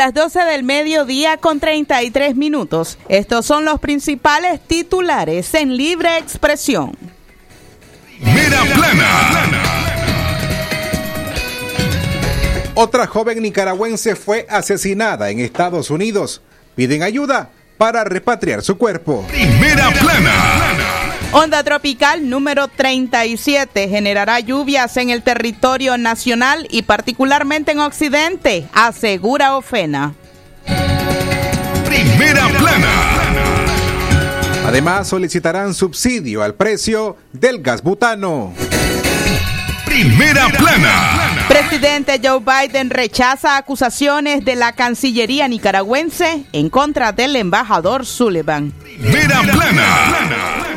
Las 12 del mediodía con 33 minutos. Estos son los principales titulares en libre expresión. Mira plana. Otra joven nicaragüense fue asesinada en Estados Unidos. Piden ayuda para repatriar su cuerpo. Primera plana. Onda tropical número 37 generará lluvias en el territorio nacional y particularmente en Occidente, asegura Ofena. Primera plana. Además solicitarán subsidio al precio del gas butano. Primera plana. Presidente Joe Biden rechaza acusaciones de la Cancillería nicaragüense en contra del embajador Sullivan. Primera plana.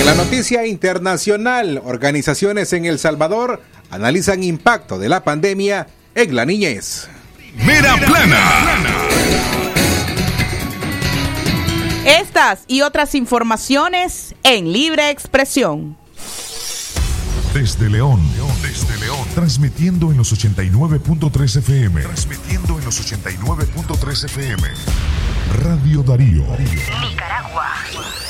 En la noticia internacional, organizaciones en El Salvador analizan impacto de la pandemia en la niñez. Mera plana. Estas y otras informaciones en libre expresión. Desde León, desde León, transmitiendo en los 89.3 FM. Transmitiendo en los 89.3 FM. Radio Darío. Nicaragua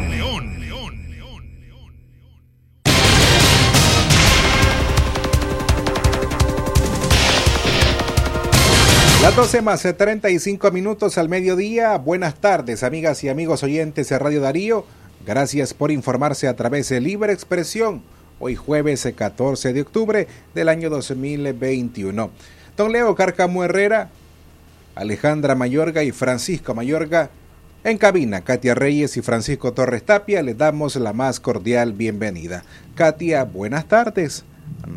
Las 12 más 35 minutos al mediodía. Buenas tardes, amigas y amigos oyentes de Radio Darío. Gracias por informarse a través de Libre Expresión. Hoy jueves 14 de octubre del año 2021. Don Leo Carcamo Herrera, Alejandra Mayorga y Francisco Mayorga. En cabina, Katia Reyes y Francisco Torres Tapia les damos la más cordial bienvenida. Katia, buenas tardes.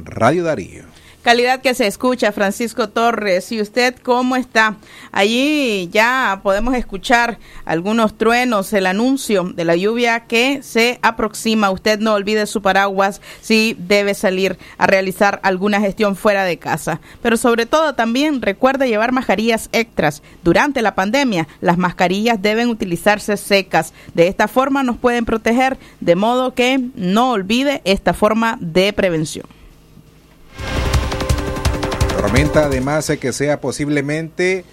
Radio Darío. Calidad que se escucha, Francisco Torres. ¿Y usted cómo está? Allí ya podemos escuchar algunos truenos, el anuncio de la lluvia que se aproxima. Usted no olvide su paraguas si debe salir a realizar alguna gestión fuera de casa. Pero sobre todo también recuerde llevar mascarillas extras. Durante la pandemia, las mascarillas deben utilizarse secas. De esta forma nos pueden proteger, de modo que no olvide esta forma de prevención tormenta además que sea posiblemente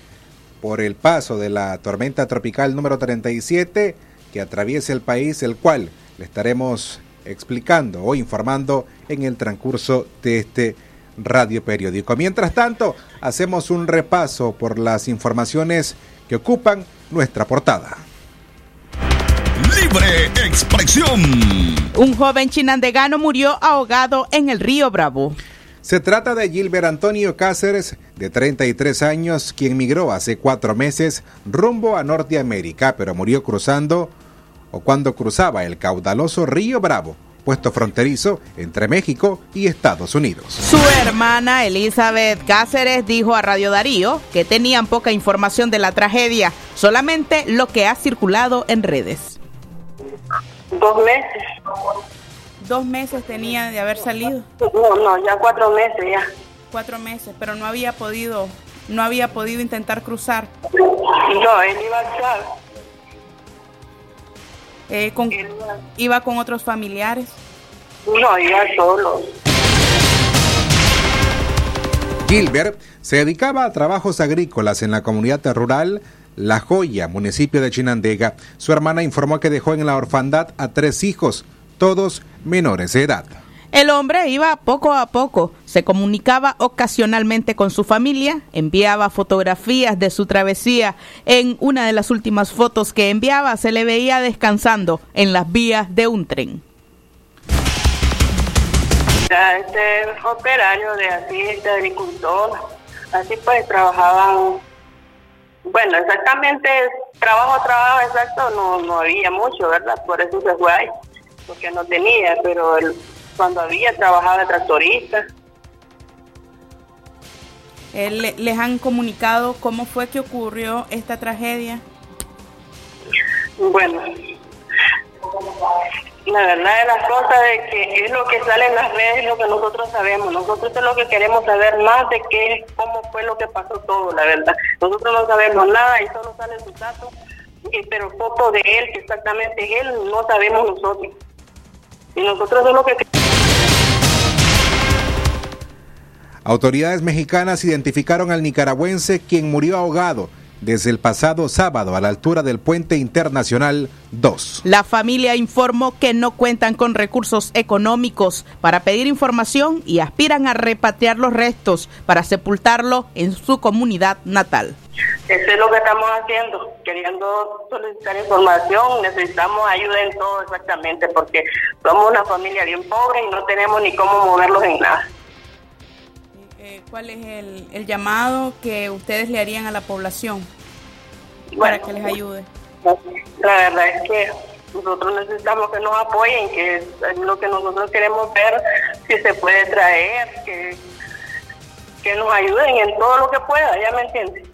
por el paso de la tormenta tropical número 37 que atraviesa el país, el cual le estaremos explicando o informando en el transcurso de este radio periódico. Mientras tanto, hacemos un repaso por las informaciones que ocupan nuestra portada. Libre expresión. Un joven chinandegano murió ahogado en el río Bravo. Se trata de Gilbert Antonio Cáceres, de 33 años, quien migró hace cuatro meses rumbo a Norteamérica, pero murió cruzando o cuando cruzaba el caudaloso río Bravo, puesto fronterizo entre México y Estados Unidos. Su hermana Elizabeth Cáceres dijo a Radio Darío que tenían poca información de la tragedia, solamente lo que ha circulado en redes. Dos meses dos meses tenía de haber salido. No, no, ya cuatro meses ya. Cuatro meses, pero no había podido, no había podido intentar cruzar. No, él iba a estar. Eh, con, iba... con otros familiares. No, iba solo. Gilbert se dedicaba a trabajos agrícolas en la comunidad rural La Joya, municipio de Chinandega. Su hermana informó que dejó en la orfandad a tres hijos, todos menores de edad. El hombre iba poco a poco, se comunicaba ocasionalmente con su familia, enviaba fotografías de su travesía. En una de las últimas fotos que enviaba se le veía descansando en las vías de un tren. Este operario de así, este agricultor, así pues trabajaban, bueno, exactamente, trabajo, trabajo exacto, no, no había mucho, ¿verdad? Por eso se fue ahí porque no tenía, pero cuando había trabajado de tractorista. ¿Les han comunicado cómo fue que ocurrió esta tragedia? Bueno, la verdad de las cosas de que es lo que sale en las redes, lo que nosotros sabemos. Nosotros es lo que queremos saber más de qué, cómo fue lo que pasó todo, la verdad. Nosotros no sabemos nada y solo sale su caso, pero foto de él, que exactamente es él, no sabemos nosotros. Y nosotros es lo que Autoridades mexicanas identificaron al nicaragüense quien murió ahogado desde el pasado sábado a la altura del puente internacional 2. La familia informó que no cuentan con recursos económicos para pedir información y aspiran a repatriar los restos para sepultarlo en su comunidad natal. Eso es lo que estamos haciendo, queriendo solicitar información, necesitamos ayuda en todo exactamente, porque somos una familia bien pobre y no tenemos ni cómo moverlos en nada. Eh, ¿Cuál es el, llamado que ustedes le harían a la población para que les ayude? La verdad es que nosotros necesitamos que nos apoyen, que es lo que nosotros queremos ver, si se puede traer, que, que nos ayuden en todo lo que pueda, ¿ya me entiendes?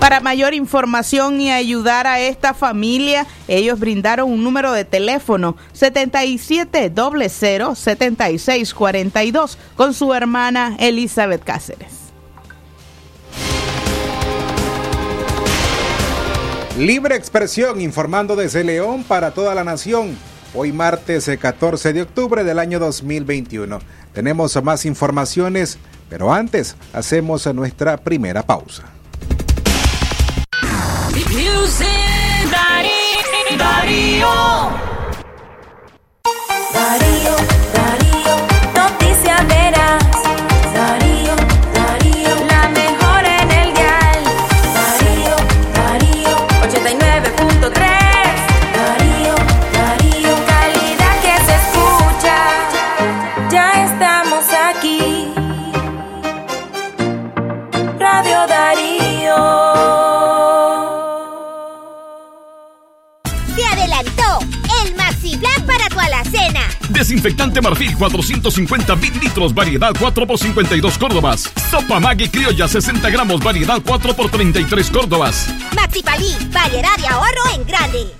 Para mayor información y ayudar a esta familia, ellos brindaron un número de teléfono 77007642 con su hermana Elizabeth Cáceres. Libre expresión informando desde León para toda la nación. Hoy martes 14 de octubre del año 2021. Tenemos más informaciones, pero antes hacemos nuestra primera pausa. dari Marfil 450 litros, variedad 4 por 52 Córdobas. Sopa Maggi Criolla 60 gramos, variedad 4 por 33 Córdobas. Maxi Palí, variedad de ahorro en grande.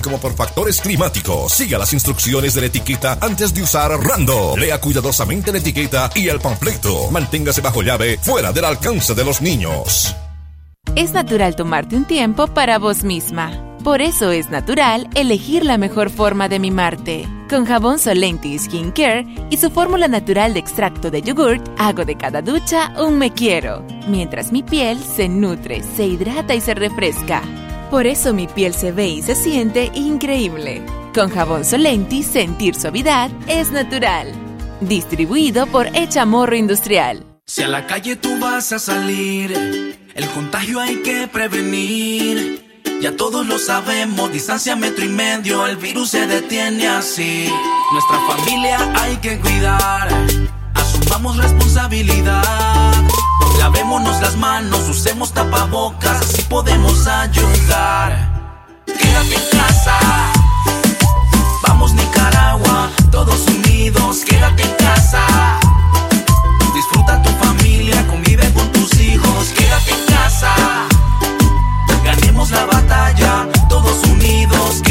como por factores climáticos. Siga las instrucciones de la etiqueta antes de usar Rando. Lea cuidadosamente la etiqueta y el panfleto. Manténgase bajo llave, fuera del alcance de los niños. Es natural tomarte un tiempo para vos misma. Por eso es natural elegir la mejor forma de mimarte. Con jabón Solenti Skin Care y su fórmula natural de extracto de yogurt, hago de cada ducha un me quiero, mientras mi piel se nutre, se hidrata y se refresca. Por eso mi piel se ve y se siente increíble. Con jabón Solenti, sentir suavidad es natural. Distribuido por Echamorro Industrial. Si a la calle tú vas a salir, el contagio hay que prevenir. Ya todos lo sabemos, distancia metro y medio, el virus se detiene así. Nuestra familia hay que cuidar, asumamos responsabilidad. Lavémonos las manos, usemos tapabocas, así podemos ayudar. Quédate en casa. Vamos Nicaragua, todos unidos, quédate en casa. Disfruta tu familia, convive con tus hijos, quédate en casa. Ganemos la batalla, todos unidos, quédate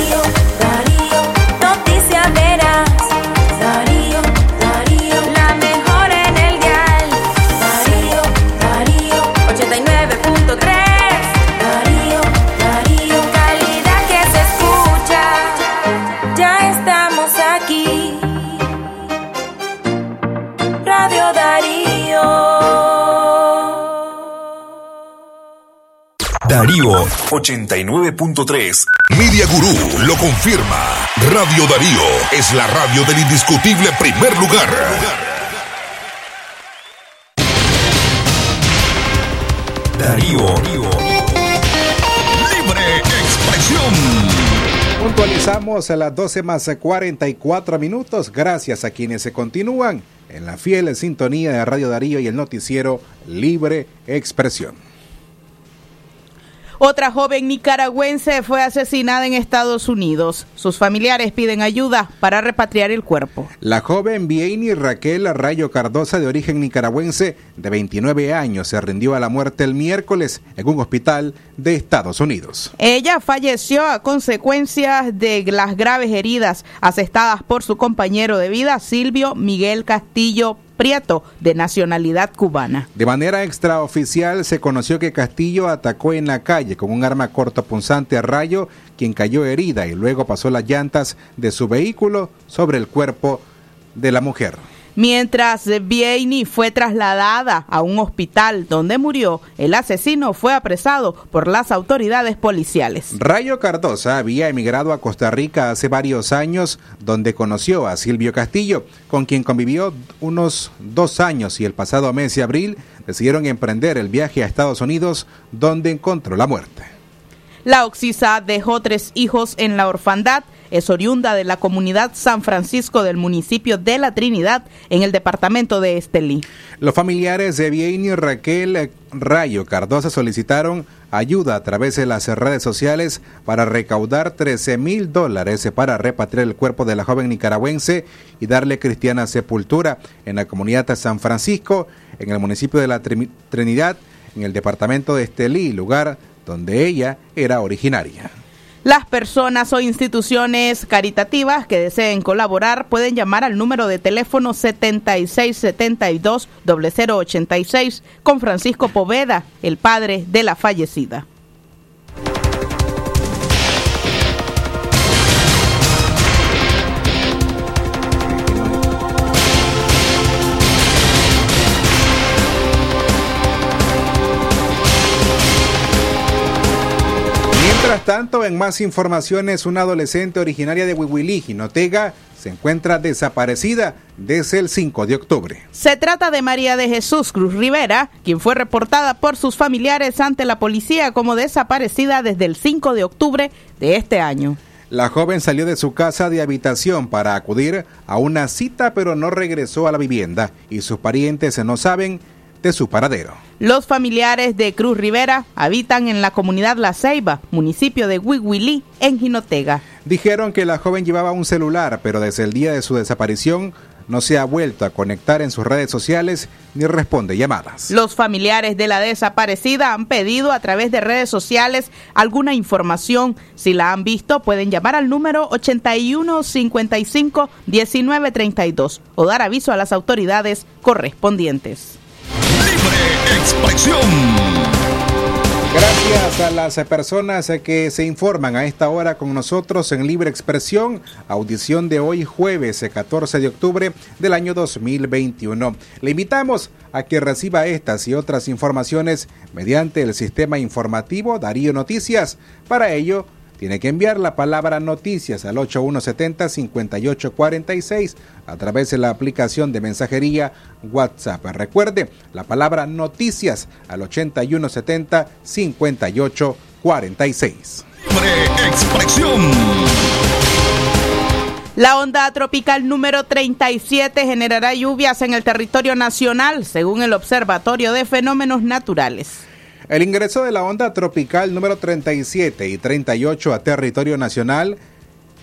Darío 89.3. Media Gurú lo confirma. Radio Darío es la radio del indiscutible primer lugar. Darío. Libre expresión. Puntualizamos a las 12 más 44 minutos. Gracias a quienes se continúan en la fiel sintonía de Radio Darío y el noticiero Libre Expresión. Otra joven nicaragüense fue asesinada en Estados Unidos. Sus familiares piden ayuda para repatriar el cuerpo. La joven Vieni Raquel Rayo Cardosa, de origen nicaragüense, de 29 años, se rindió a la muerte el miércoles en un hospital de Estados Unidos. Ella falleció a consecuencias de las graves heridas asestadas por su compañero de vida, Silvio Miguel Castillo Prieto, de nacionalidad cubana. De manera extraoficial se conoció que Castillo atacó en la calle con un arma cortopunzante a Rayo, quien cayó herida y luego pasó las llantas de su vehículo sobre el cuerpo de la mujer. Mientras Vieni fue trasladada a un hospital donde murió, el asesino fue apresado por las autoridades policiales. Rayo Cardosa había emigrado a Costa Rica hace varios años, donde conoció a Silvio Castillo, con quien convivió unos dos años y el pasado mes de abril decidieron emprender el viaje a Estados Unidos, donde encontró la muerte. La Oxisa dejó tres hijos en la orfandad. Es oriunda de la comunidad San Francisco del municipio de La Trinidad, en el departamento de Estelí. Los familiares de Vieni y Raquel Rayo Cardosa solicitaron ayuda a través de las redes sociales para recaudar 13 mil dólares para repatriar el cuerpo de la joven nicaragüense y darle cristiana sepultura en la comunidad de San Francisco, en el municipio de La Trinidad, en el departamento de Estelí, lugar donde ella era originaria. Las personas o instituciones caritativas que deseen colaborar pueden llamar al número de teléfono 7672-0086 con Francisco Poveda, el padre de la fallecida. Mientras tanto, en más informaciones, una adolescente originaria de Huihuilí, Jinotega, se encuentra desaparecida desde el 5 de octubre. Se trata de María de Jesús Cruz Rivera, quien fue reportada por sus familiares ante la policía como desaparecida desde el 5 de octubre de este año. La joven salió de su casa de habitación para acudir a una cita, pero no regresó a la vivienda y sus parientes no saben de su paradero. Los familiares de Cruz Rivera habitan en la comunidad La Ceiba, municipio de Huihuilí, en Jinotega. Dijeron que la joven llevaba un celular, pero desde el día de su desaparición no se ha vuelto a conectar en sus redes sociales ni responde llamadas. Los familiares de la desaparecida han pedido a través de redes sociales alguna información. Si la han visto, pueden llamar al número 8155 1932 o dar aviso a las autoridades correspondientes. Libre expresión. Gracias a las personas que se informan a esta hora con nosotros en Libre Expresión, audición de hoy jueves 14 de octubre del año 2021. Le invitamos a que reciba estas y otras informaciones mediante el sistema informativo Darío Noticias. Para ello, tiene que enviar la palabra noticias al 8170-5846 a través de la aplicación de mensajería WhatsApp. Recuerde la palabra noticias al 8170-5846. Expresión. La onda tropical número 37 generará lluvias en el territorio nacional, según el Observatorio de Fenómenos Naturales. El ingreso de la onda tropical número 37 y 38 a territorio nacional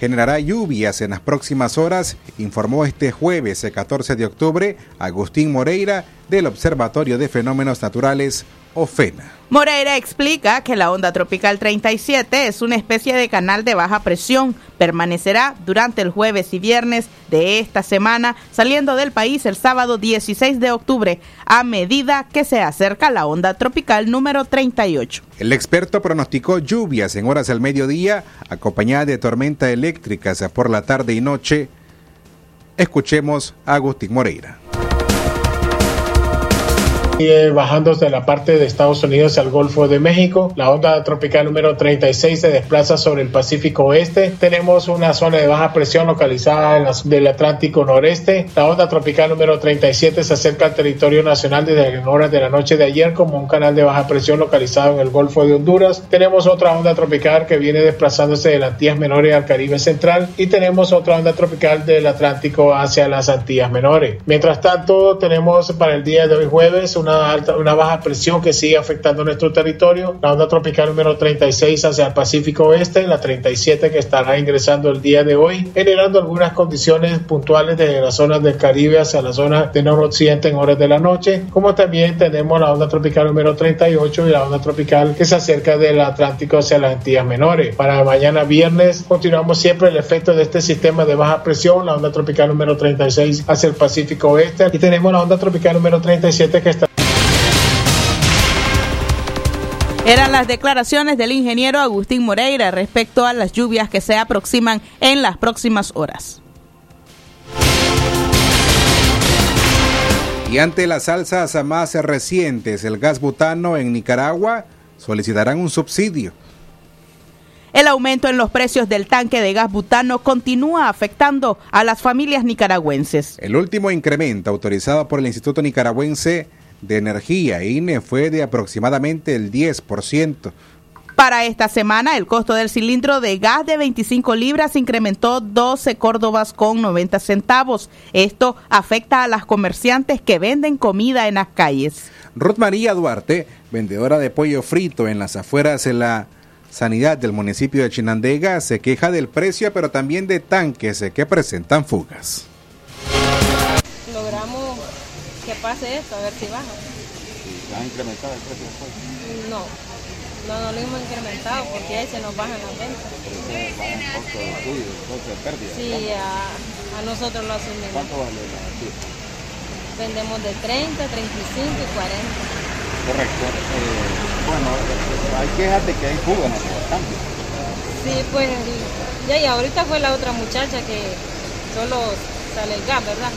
generará lluvias en las próximas horas, informó este jueves 14 de octubre Agustín Moreira del Observatorio de Fenómenos Naturales OFENA. Moreira explica que la onda tropical 37 es una especie de canal de baja presión. Permanecerá durante el jueves y viernes de esta semana, saliendo del país el sábado 16 de octubre, a medida que se acerca la onda tropical número 38. El experto pronosticó lluvias en horas del mediodía, acompañada de tormentas eléctricas por la tarde y noche. Escuchemos a Agustín Moreira sigue bajándose la parte de Estados Unidos al Golfo de México. La onda tropical número 36 se desplaza sobre el Pacífico Oeste. Tenemos una zona de baja presión localizada en la, del Atlántico Noreste. La onda tropical número 37 se acerca al territorio nacional desde horas de la noche de ayer como un canal de baja presión localizado en el Golfo de Honduras. Tenemos otra onda tropical que viene desplazándose de las Antillas Menores al Caribe Central y tenemos otra onda tropical del Atlántico hacia las Antillas Menores. Mientras tanto, tenemos para el día de hoy jueves una una, alta, una baja presión que sigue afectando nuestro territorio, la onda tropical número 36 hacia el Pacífico Oeste, la 37 que estará ingresando el día de hoy, generando algunas condiciones puntuales de las zonas del Caribe hacia la zona de noroccidente en horas de la noche, como también tenemos la onda tropical número 38 y la onda tropical que se acerca del Atlántico hacia las Antillas Menores. Para mañana viernes continuamos siempre el efecto de este sistema de baja presión, la onda tropical número 36 hacia el Pacífico Oeste y tenemos la onda tropical número 37 que está Eran las declaraciones del ingeniero Agustín Moreira respecto a las lluvias que se aproximan en las próximas horas. Y ante las alzas más recientes, el gas butano en Nicaragua solicitarán un subsidio. El aumento en los precios del tanque de gas butano continúa afectando a las familias nicaragüenses. El último incremento autorizado por el Instituto Nicaragüense de Energía, INE, fue de aproximadamente el 10%. Para esta semana, el costo del cilindro de gas de 25 libras incrementó 12 córdobas con 90 centavos. Esto afecta a las comerciantes que venden comida en las calles. Ruth María Duarte, vendedora de pollo frito en las afueras de la sanidad del municipio de Chinandega, se queja del precio, pero también de tanques que presentan fugas. Que pase esto, a ver si baja. ¿Han incrementado el precio pollo? No, no, no lo hemos incrementado porque ahí se nos bajan las ventas. bajan el costo de estudio, el costo de pérdida. Sí, a, a, nosotros lo asumimos. ¿Cuánto vale la tierra? Vendemos de 30, 35 y 40. Correcto. Eh, bueno, hay quejas de que hay fuga en los cambios. Sí, pues ya y ahorita fue la otra muchacha que solo sale el gas, ¿verdad?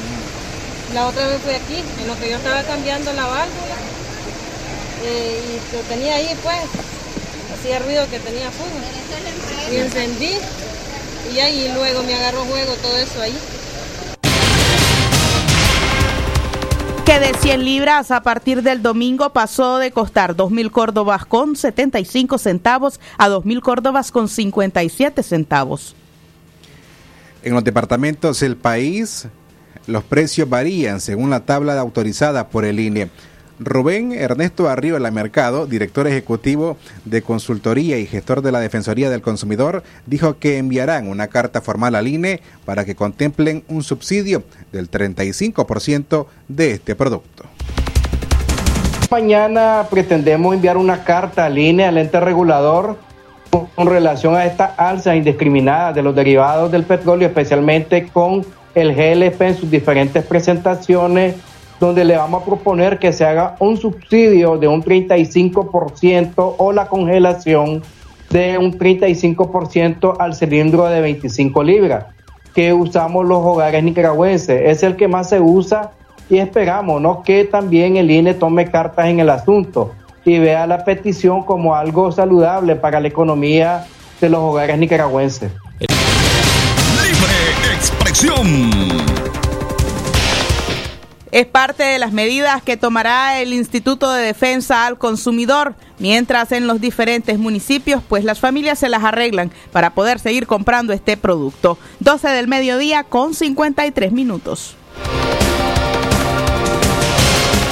La otra vez fue aquí, en lo que yo estaba cambiando la válvula eh, y lo tenía ahí pues, hacía ruido que tenía fuga. Y encendí y ahí luego me agarró juego todo eso ahí. que de 100 libras a partir del domingo pasó de costar 2.000 córdobas con 75 centavos a 2.000 córdobas con 57 centavos. En los departamentos del país, los precios varían según la tabla autorizada por el INE. Rubén Ernesto Arriola Mercado, director ejecutivo de consultoría y gestor de la Defensoría del Consumidor, dijo que enviarán una carta formal al INE para que contemplen un subsidio del 35% de este producto. Mañana pretendemos enviar una carta al INE, al ente regulador, con relación a esta alza indiscriminada de los derivados del petróleo, especialmente con el GLP en sus diferentes presentaciones donde le vamos a proponer que se haga un subsidio de un 35% o la congelación de un 35% al cilindro de 25 libras que usamos los hogares nicaragüenses. Es el que más se usa y esperamos ¿no? que también el INE tome cartas en el asunto y vea la petición como algo saludable para la economía de los hogares nicaragüenses. Es parte de las medidas que tomará el Instituto de Defensa al Consumidor, mientras en los diferentes municipios, pues las familias se las arreglan para poder seguir comprando este producto. 12 del mediodía con 53 minutos.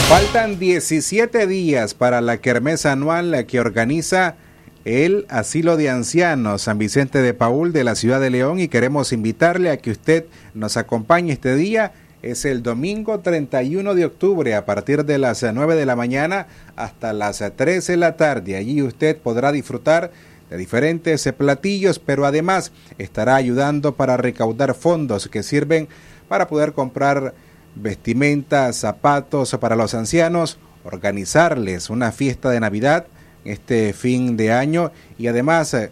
Faltan 17 días para la kermesa anual que organiza el Asilo de Ancianos San Vicente de Paul de la ciudad de León y queremos invitarle a que usted nos acompañe este día. Es el domingo 31 de octubre a partir de las 9 de la mañana hasta las 13 de la tarde. Allí usted podrá disfrutar de diferentes platillos, pero además estará ayudando para recaudar fondos que sirven para poder comprar vestimentas, zapatos para los ancianos, organizarles una fiesta de Navidad este fin de año y además eh,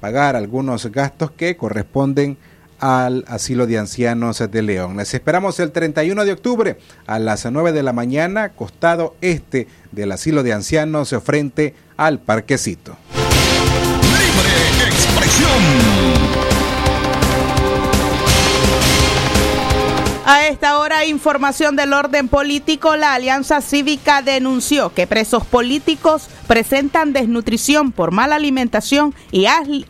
pagar algunos gastos que corresponden al asilo de ancianos de León. Les esperamos el 31 de octubre a las 9 de la mañana, costado este del asilo de ancianos frente al parquecito. Libre expresión. A esta hora, información del orden político, la Alianza Cívica denunció que presos políticos presentan desnutrición por mala alimentación y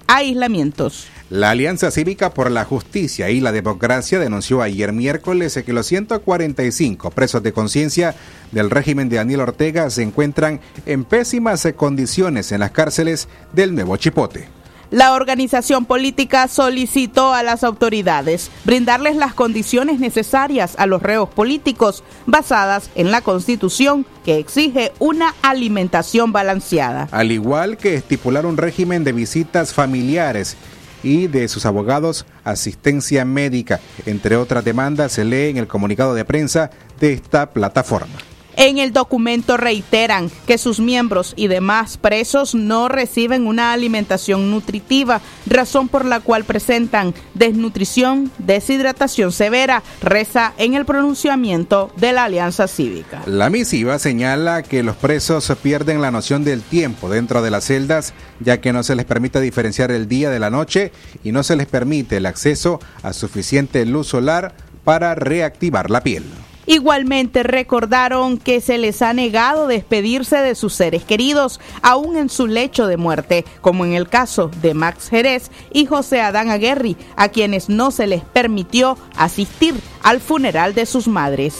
aislamientos. La Alianza Cívica por la Justicia y la Democracia denunció ayer miércoles que los 145 presos de conciencia del régimen de Daniel Ortega se encuentran en pésimas condiciones en las cárceles del Nuevo Chipote. La organización política solicitó a las autoridades brindarles las condiciones necesarias a los reos políticos basadas en la Constitución que exige una alimentación balanceada. Al igual que estipular un régimen de visitas familiares y de sus abogados asistencia médica, entre otras demandas, se lee en el comunicado de prensa de esta plataforma. En el documento reiteran que sus miembros y demás presos no reciben una alimentación nutritiva, razón por la cual presentan desnutrición, deshidratación severa, reza en el pronunciamiento de la Alianza Cívica. La misiva señala que los presos pierden la noción del tiempo dentro de las celdas, ya que no se les permite diferenciar el día de la noche y no se les permite el acceso a suficiente luz solar para reactivar la piel. Igualmente recordaron que se les ha negado despedirse de sus seres queridos, aún en su lecho de muerte, como en el caso de Max Jerez y José Adán Aguerri, a quienes no se les permitió asistir al funeral de sus madres.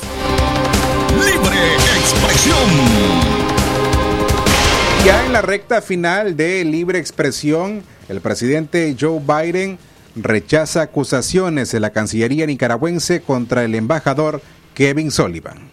Libre expresión. Ya en la recta final de libre expresión, el presidente Joe Biden rechaza acusaciones de la Cancillería nicaragüense contra el embajador Kevin Sullivan.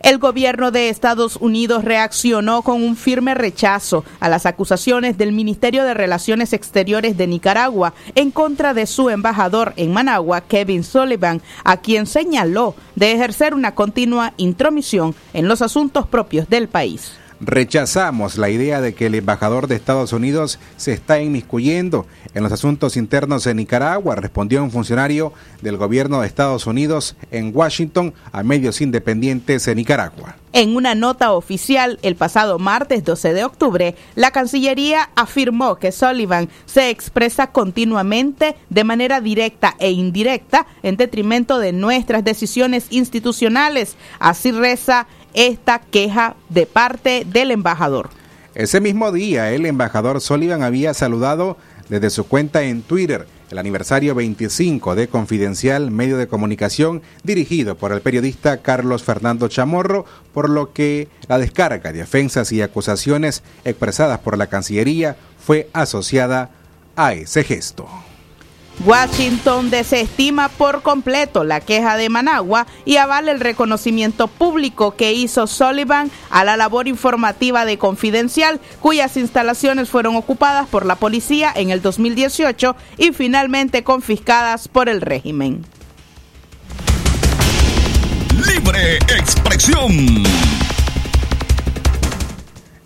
El gobierno de Estados Unidos reaccionó con un firme rechazo a las acusaciones del Ministerio de Relaciones Exteriores de Nicaragua en contra de su embajador en Managua, Kevin Sullivan, a quien señaló de ejercer una continua intromisión en los asuntos propios del país. Rechazamos la idea de que el embajador de Estados Unidos se está inmiscuyendo en los asuntos internos de Nicaragua, respondió un funcionario del gobierno de Estados Unidos en Washington a medios independientes de Nicaragua. En una nota oficial el pasado martes 12 de octubre, la Cancillería afirmó que Sullivan se expresa continuamente de manera directa e indirecta en detrimento de nuestras decisiones institucionales. Así reza esta queja de parte del embajador. Ese mismo día, el embajador Sullivan había saludado desde su cuenta en Twitter el aniversario 25 de Confidencial, medio de comunicación dirigido por el periodista Carlos Fernando Chamorro, por lo que la descarga de ofensas y acusaciones expresadas por la Cancillería fue asociada a ese gesto. Washington desestima por completo la queja de Managua y avala el reconocimiento público que hizo Sullivan a la labor informativa de Confidencial, cuyas instalaciones fueron ocupadas por la policía en el 2018 y finalmente confiscadas por el régimen. Libre expresión.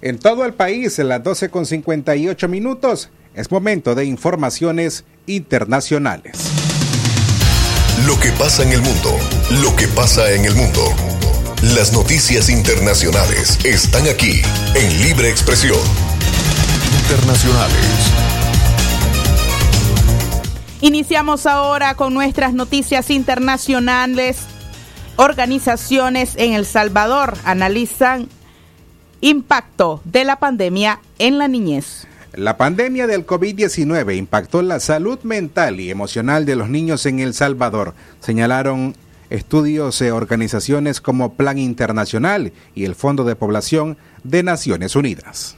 En todo el país, en las 12 con 58 minutos, es momento de informaciones internacionales. Lo que pasa en el mundo, lo que pasa en el mundo. Las noticias internacionales están aquí en Libre Expresión. Internacionales. Iniciamos ahora con nuestras noticias internacionales. Organizaciones en El Salvador analizan impacto de la pandemia en la niñez. La pandemia del COVID-19 impactó la salud mental y emocional de los niños en El Salvador, señalaron estudios de organizaciones como Plan Internacional y el Fondo de Población de Naciones Unidas.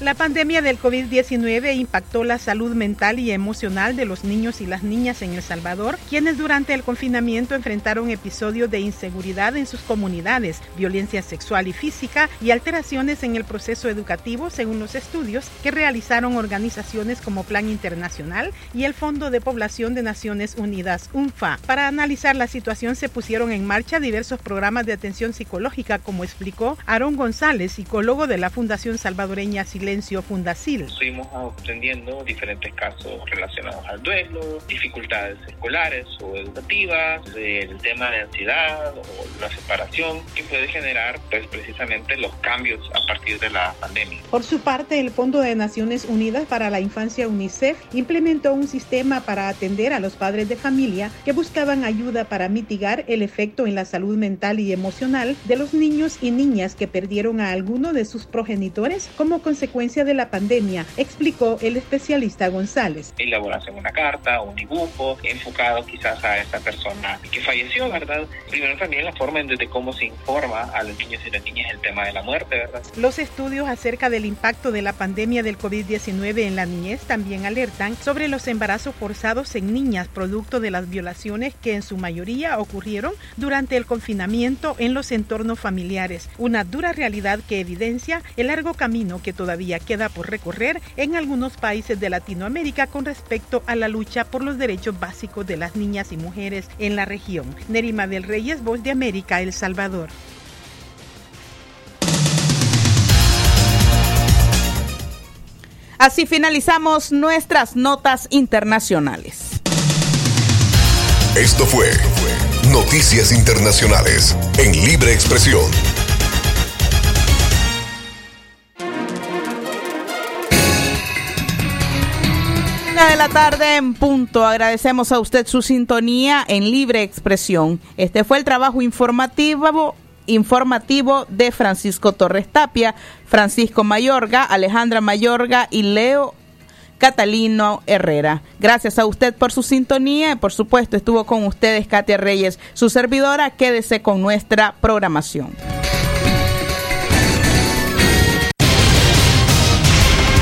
La pandemia del COVID-19 impactó la salud mental y emocional de los niños y las niñas en El Salvador, quienes durante el confinamiento enfrentaron episodios de inseguridad en sus comunidades, violencia sexual y física y alteraciones en el proceso educativo, según los estudios que realizaron organizaciones como Plan Internacional y el Fondo de Población de Naciones Unidas, UNFA. Para analizar la situación se pusieron en marcha diversos programas de atención psicológica, como explicó Aaron González, psicólogo de la Fundación Salvadoreña Silencio Fundasil. Estuvimos atendiendo diferentes casos relacionados al duelo, dificultades escolares o educativas, el tema de ansiedad o la separación que puede generar pues precisamente los cambios a partir de la pandemia. Por su parte, el Fondo de Naciones Unidas para la Infancia UNICEF implementó un sistema para atender a los padres de familia que buscaban ayuda para mitigar el efecto en la salud mental y emocional de los niños y niñas que perdieron a alguno de sus progenitores como consecuencia de la pandemia, explicó el especialista González. Elaboración una carta, un dibujo enfocado quizás a esta persona que falleció, ¿verdad? Primero también la forma desde cómo se informa a los niños y las niñas el tema de la muerte, ¿verdad? Los estudios acerca del impacto de la pandemia del COVID-19 en la niñez también alertan sobre los embarazos forzados en niñas producto de las violaciones que en su mayoría ocurrieron durante el confinamiento en los entornos familiares, una dura realidad que evidencia el largo camino que todavía queda por recorrer en algunos países de Latinoamérica con respecto a la lucha por los derechos básicos de las niñas y mujeres en la región. Nerima del Reyes, Voz de América, El Salvador. Así finalizamos nuestras notas internacionales. Esto fue Noticias Internacionales en Libre Expresión. De la tarde en punto. Agradecemos a usted su sintonía en libre expresión. Este fue el trabajo informativo informativo de Francisco Torres Tapia, Francisco Mayorga, Alejandra Mayorga y Leo Catalino Herrera. Gracias a usted por su sintonía y por supuesto estuvo con ustedes Katia Reyes, su servidora. Quédese con nuestra programación.